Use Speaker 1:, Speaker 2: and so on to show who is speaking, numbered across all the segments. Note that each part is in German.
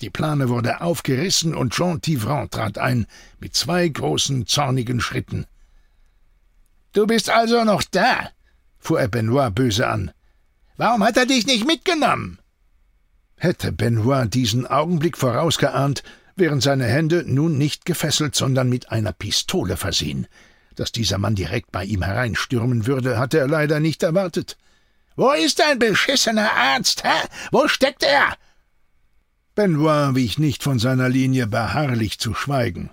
Speaker 1: Die Plane wurde aufgerissen und Jean Tivran trat ein, mit zwei großen, zornigen Schritten. Du bist also noch da? fuhr er Benoit böse an. Warum hat er dich nicht mitgenommen? Hätte Benoit diesen Augenblick vorausgeahnt, wären seine Hände nun nicht gefesselt, sondern mit einer Pistole versehen. Dass dieser Mann direkt bei ihm hereinstürmen würde, hatte er leider nicht erwartet. Wo ist dein beschissener Arzt, hä? Wo steckt er? Benoit wich nicht von seiner Linie, beharrlich zu schweigen.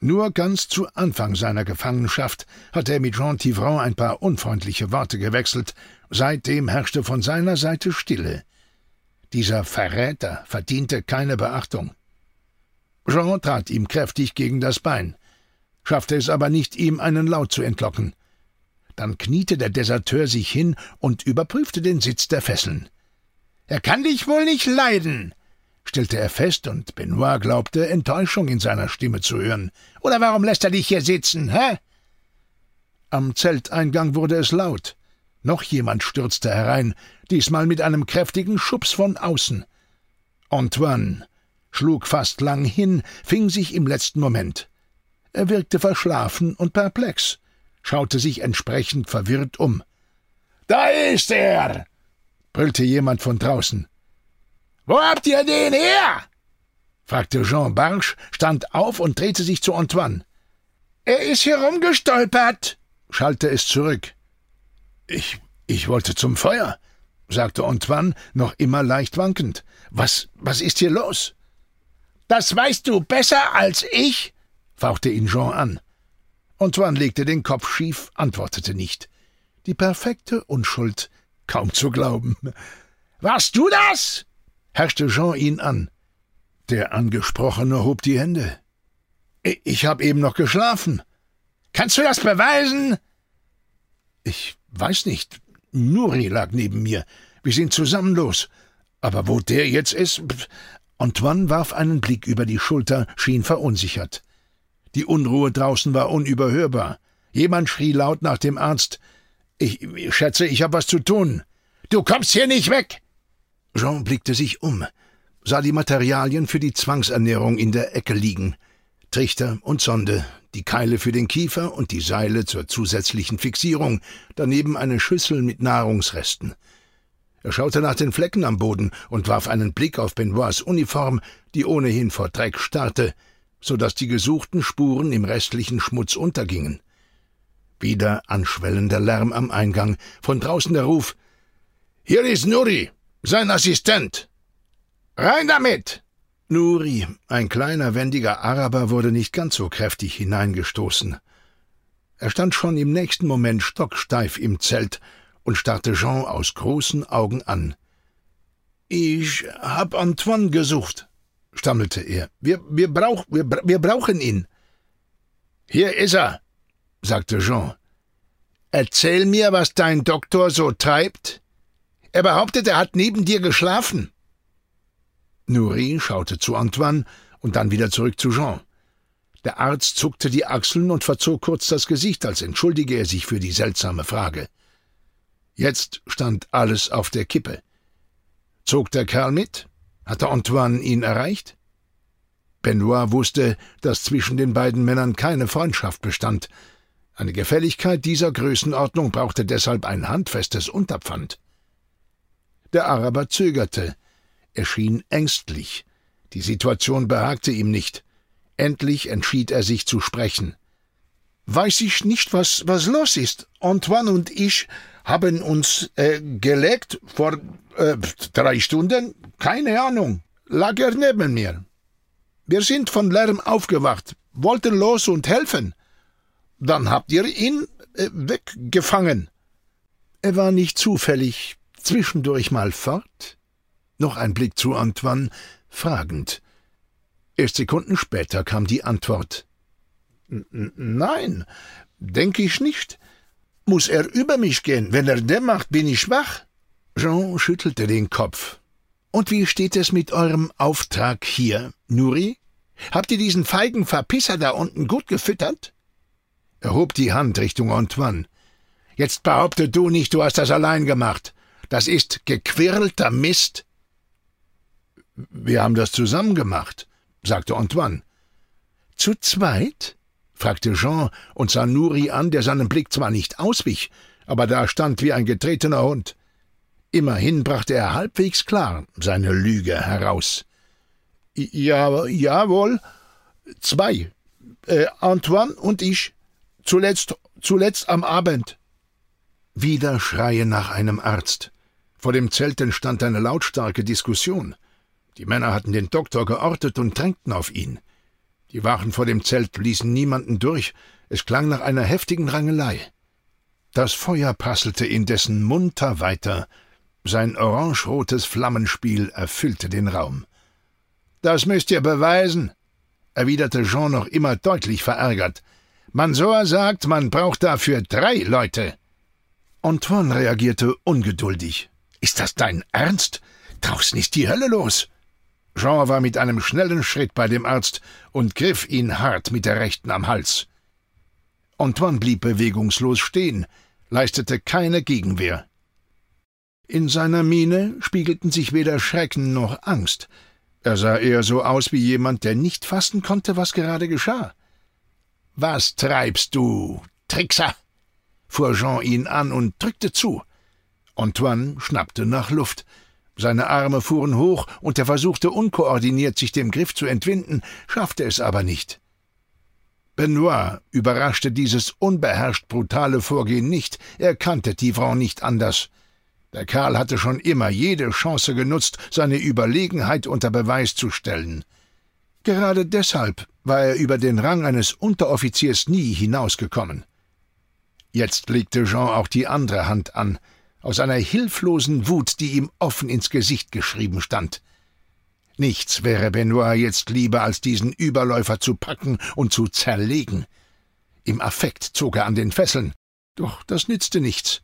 Speaker 1: Nur ganz zu Anfang seiner Gefangenschaft hatte er mit Jean Tivron ein paar unfreundliche Worte gewechselt, seitdem herrschte von seiner Seite Stille. Dieser Verräter verdiente keine Beachtung. Jean trat ihm kräftig gegen das Bein, schaffte es aber nicht, ihm einen Laut zu entlocken. Dann kniete der Deserteur sich hin und überprüfte den Sitz der Fesseln. Er kann dich wohl nicht leiden, stellte er fest, und Benoit glaubte, Enttäuschung in seiner Stimme zu hören. Oder warum lässt er dich hier sitzen, hä? Am Zelteingang wurde es laut. Noch jemand stürzte herein, diesmal mit einem kräftigen Schubs von außen. Antoine schlug fast lang hin, fing sich im letzten Moment. Er wirkte verschlafen und perplex, schaute sich entsprechend verwirrt um. Da ist er! brüllte jemand von draußen. Wo habt ihr den her? fragte Jean Barsch, stand auf und drehte sich zu Antoine. Er ist hier rumgestolpert, schallte es zurück. Ich, ich wollte zum Feuer, sagte Antoine, noch immer leicht wankend. Was, was ist hier los? Das weißt du besser als ich, fauchte ihn Jean an. Antoine legte den Kopf schief, antwortete nicht. Die perfekte Unschuld, kaum zu glauben. Warst du das? Herrschte Jean ihn an. Der Angesprochene hob die Hände. Ich hab eben noch geschlafen. Kannst du das beweisen? Ich weiß nicht. Nuri lag neben mir. Wir sind zusammen los. Aber wo der jetzt ist. Antoine warf einen Blick über die Schulter, schien verunsichert. Die Unruhe draußen war unüberhörbar. Jemand schrie laut nach dem Arzt. Ich, ich schätze, ich hab was zu tun. Du kommst hier nicht weg! Jean blickte sich um, sah die Materialien für die Zwangsernährung in der Ecke liegen. Trichter und Sonde, die Keile für den Kiefer und die Seile zur zusätzlichen Fixierung, daneben eine Schüssel mit Nahrungsresten. Er schaute nach den Flecken am Boden und warf einen Blick auf Benoits Uniform, die ohnehin vor Dreck starrte, so dass die gesuchten Spuren im restlichen Schmutz untergingen. Wieder anschwellender Lärm am Eingang, von draußen der Ruf Hier ist Nuri. Sein Assistent. Rein damit! Nuri, ein kleiner, wendiger Araber, wurde nicht ganz so kräftig hineingestoßen. Er stand schon im nächsten Moment stocksteif im Zelt und starrte Jean aus großen Augen an. Ich hab Antoine gesucht, stammelte er. Wir, wir, brauch, wir, wir brauchen ihn. Hier ist er, sagte Jean. Erzähl mir, was dein Doktor so treibt. Er behauptet, er hat neben dir geschlafen. Nouri schaute zu Antoine und dann wieder zurück zu Jean. Der Arzt zuckte die Achseln und verzog kurz das Gesicht, als entschuldige er sich für die seltsame Frage. Jetzt stand alles auf der Kippe. Zog der Kerl mit? Hatte Antoine ihn erreicht? Benoit wusste, dass zwischen den beiden Männern keine Freundschaft bestand. Eine Gefälligkeit dieser Größenordnung brauchte deshalb ein handfestes Unterpfand. Der Araber zögerte. Er schien ängstlich. Die Situation behagte ihm nicht. Endlich entschied er sich zu sprechen. Weiß ich nicht, was, was los ist. Antoine und ich haben uns äh, gelegt vor äh, drei Stunden. Keine Ahnung. Lag er neben mir. Wir sind von Lärm aufgewacht, wollten los und helfen. Dann habt ihr ihn äh, weggefangen. Er war nicht zufällig zwischendurch mal fort? Noch ein Blick zu Antoine, fragend. Erst Sekunden später kam die Antwort. Nein, denke ich nicht. Muss er über mich gehen? Wenn er dem macht, bin ich schwach. Jean schüttelte den Kopf. Und wie steht es mit eurem Auftrag hier, Nuri? Habt ihr diesen feigen Verpisser da unten gut gefüttert? Er hob die Hand Richtung Antoine. Jetzt behaupte du nicht, du hast das allein gemacht. Das ist gequirlter Mist. Wir haben das zusammen gemacht, sagte Antoine.
Speaker 2: Zu zweit? fragte Jean und sah Nuri an, der seinem Blick zwar nicht auswich, aber da stand wie ein getretener Hund. Immerhin brachte er halbwegs klar seine Lüge heraus.
Speaker 1: Ja, jawohl, zwei. Äh, Antoine und ich. Zuletzt, zuletzt am Abend.
Speaker 2: Wieder Schreie nach einem Arzt. Vor dem Zelt entstand eine lautstarke Diskussion. Die Männer hatten den Doktor geortet und drängten auf ihn. Die Wachen vor dem Zelt ließen niemanden durch, es klang nach einer heftigen Rangelei. Das Feuer prasselte indessen munter weiter, sein orangerotes Flammenspiel erfüllte den Raum.
Speaker 1: Das müsst ihr beweisen, erwiderte Jean noch immer deutlich verärgert. Mansour sagt, man braucht dafür drei Leute.
Speaker 2: Antoine reagierte ungeduldig. Ist das dein Ernst? Draußen ist die Hölle los.
Speaker 1: Jean war mit einem schnellen Schritt bei dem Arzt und griff ihn hart mit der rechten am Hals. Antoine blieb bewegungslos stehen, leistete keine Gegenwehr. In seiner Miene spiegelten sich weder Schrecken noch Angst. Er sah eher so aus wie jemand, der nicht fassen konnte, was gerade geschah. Was treibst du, Trickser? fuhr Jean ihn an und drückte zu. Antoine schnappte nach Luft. Seine Arme fuhren hoch, und er versuchte unkoordiniert, sich dem Griff zu entwinden, schaffte es aber nicht. Benoit überraschte dieses unbeherrscht brutale Vorgehen nicht, er kannte Tivron nicht anders. Der Kerl hatte schon immer jede Chance genutzt, seine Überlegenheit unter Beweis zu stellen. Gerade deshalb war er über den Rang eines Unteroffiziers nie hinausgekommen. Jetzt legte Jean auch die andere Hand an, aus einer hilflosen Wut, die ihm offen ins Gesicht geschrieben stand. Nichts wäre Benoit jetzt lieber, als diesen Überläufer zu packen und zu zerlegen. Im Affekt zog er an den Fesseln, doch das nützte nichts.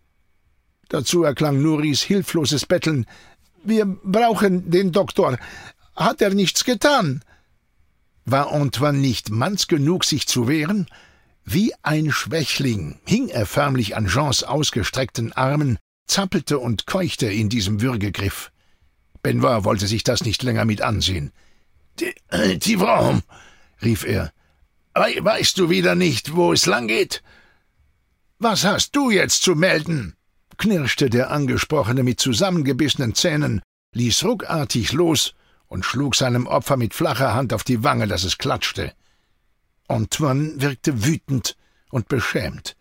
Speaker 1: Dazu erklang Nuris hilfloses Betteln. Wir brauchen den Doktor. Hat er nichts getan? War Antoine nicht manns genug, sich zu wehren? Wie ein Schwächling hing er förmlich an Jeans ausgestreckten Armen, zappelte und keuchte in diesem Würgegriff. Benoit wollte sich das nicht länger mit ansehen. Tivron, rief er, weißt du wieder nicht, wo es lang geht? Was hast du jetzt zu melden? knirschte der Angesprochene mit zusammengebissenen Zähnen, ließ ruckartig los und schlug seinem Opfer mit flacher Hand auf die Wange, dass es klatschte. Antoine wirkte wütend und beschämt.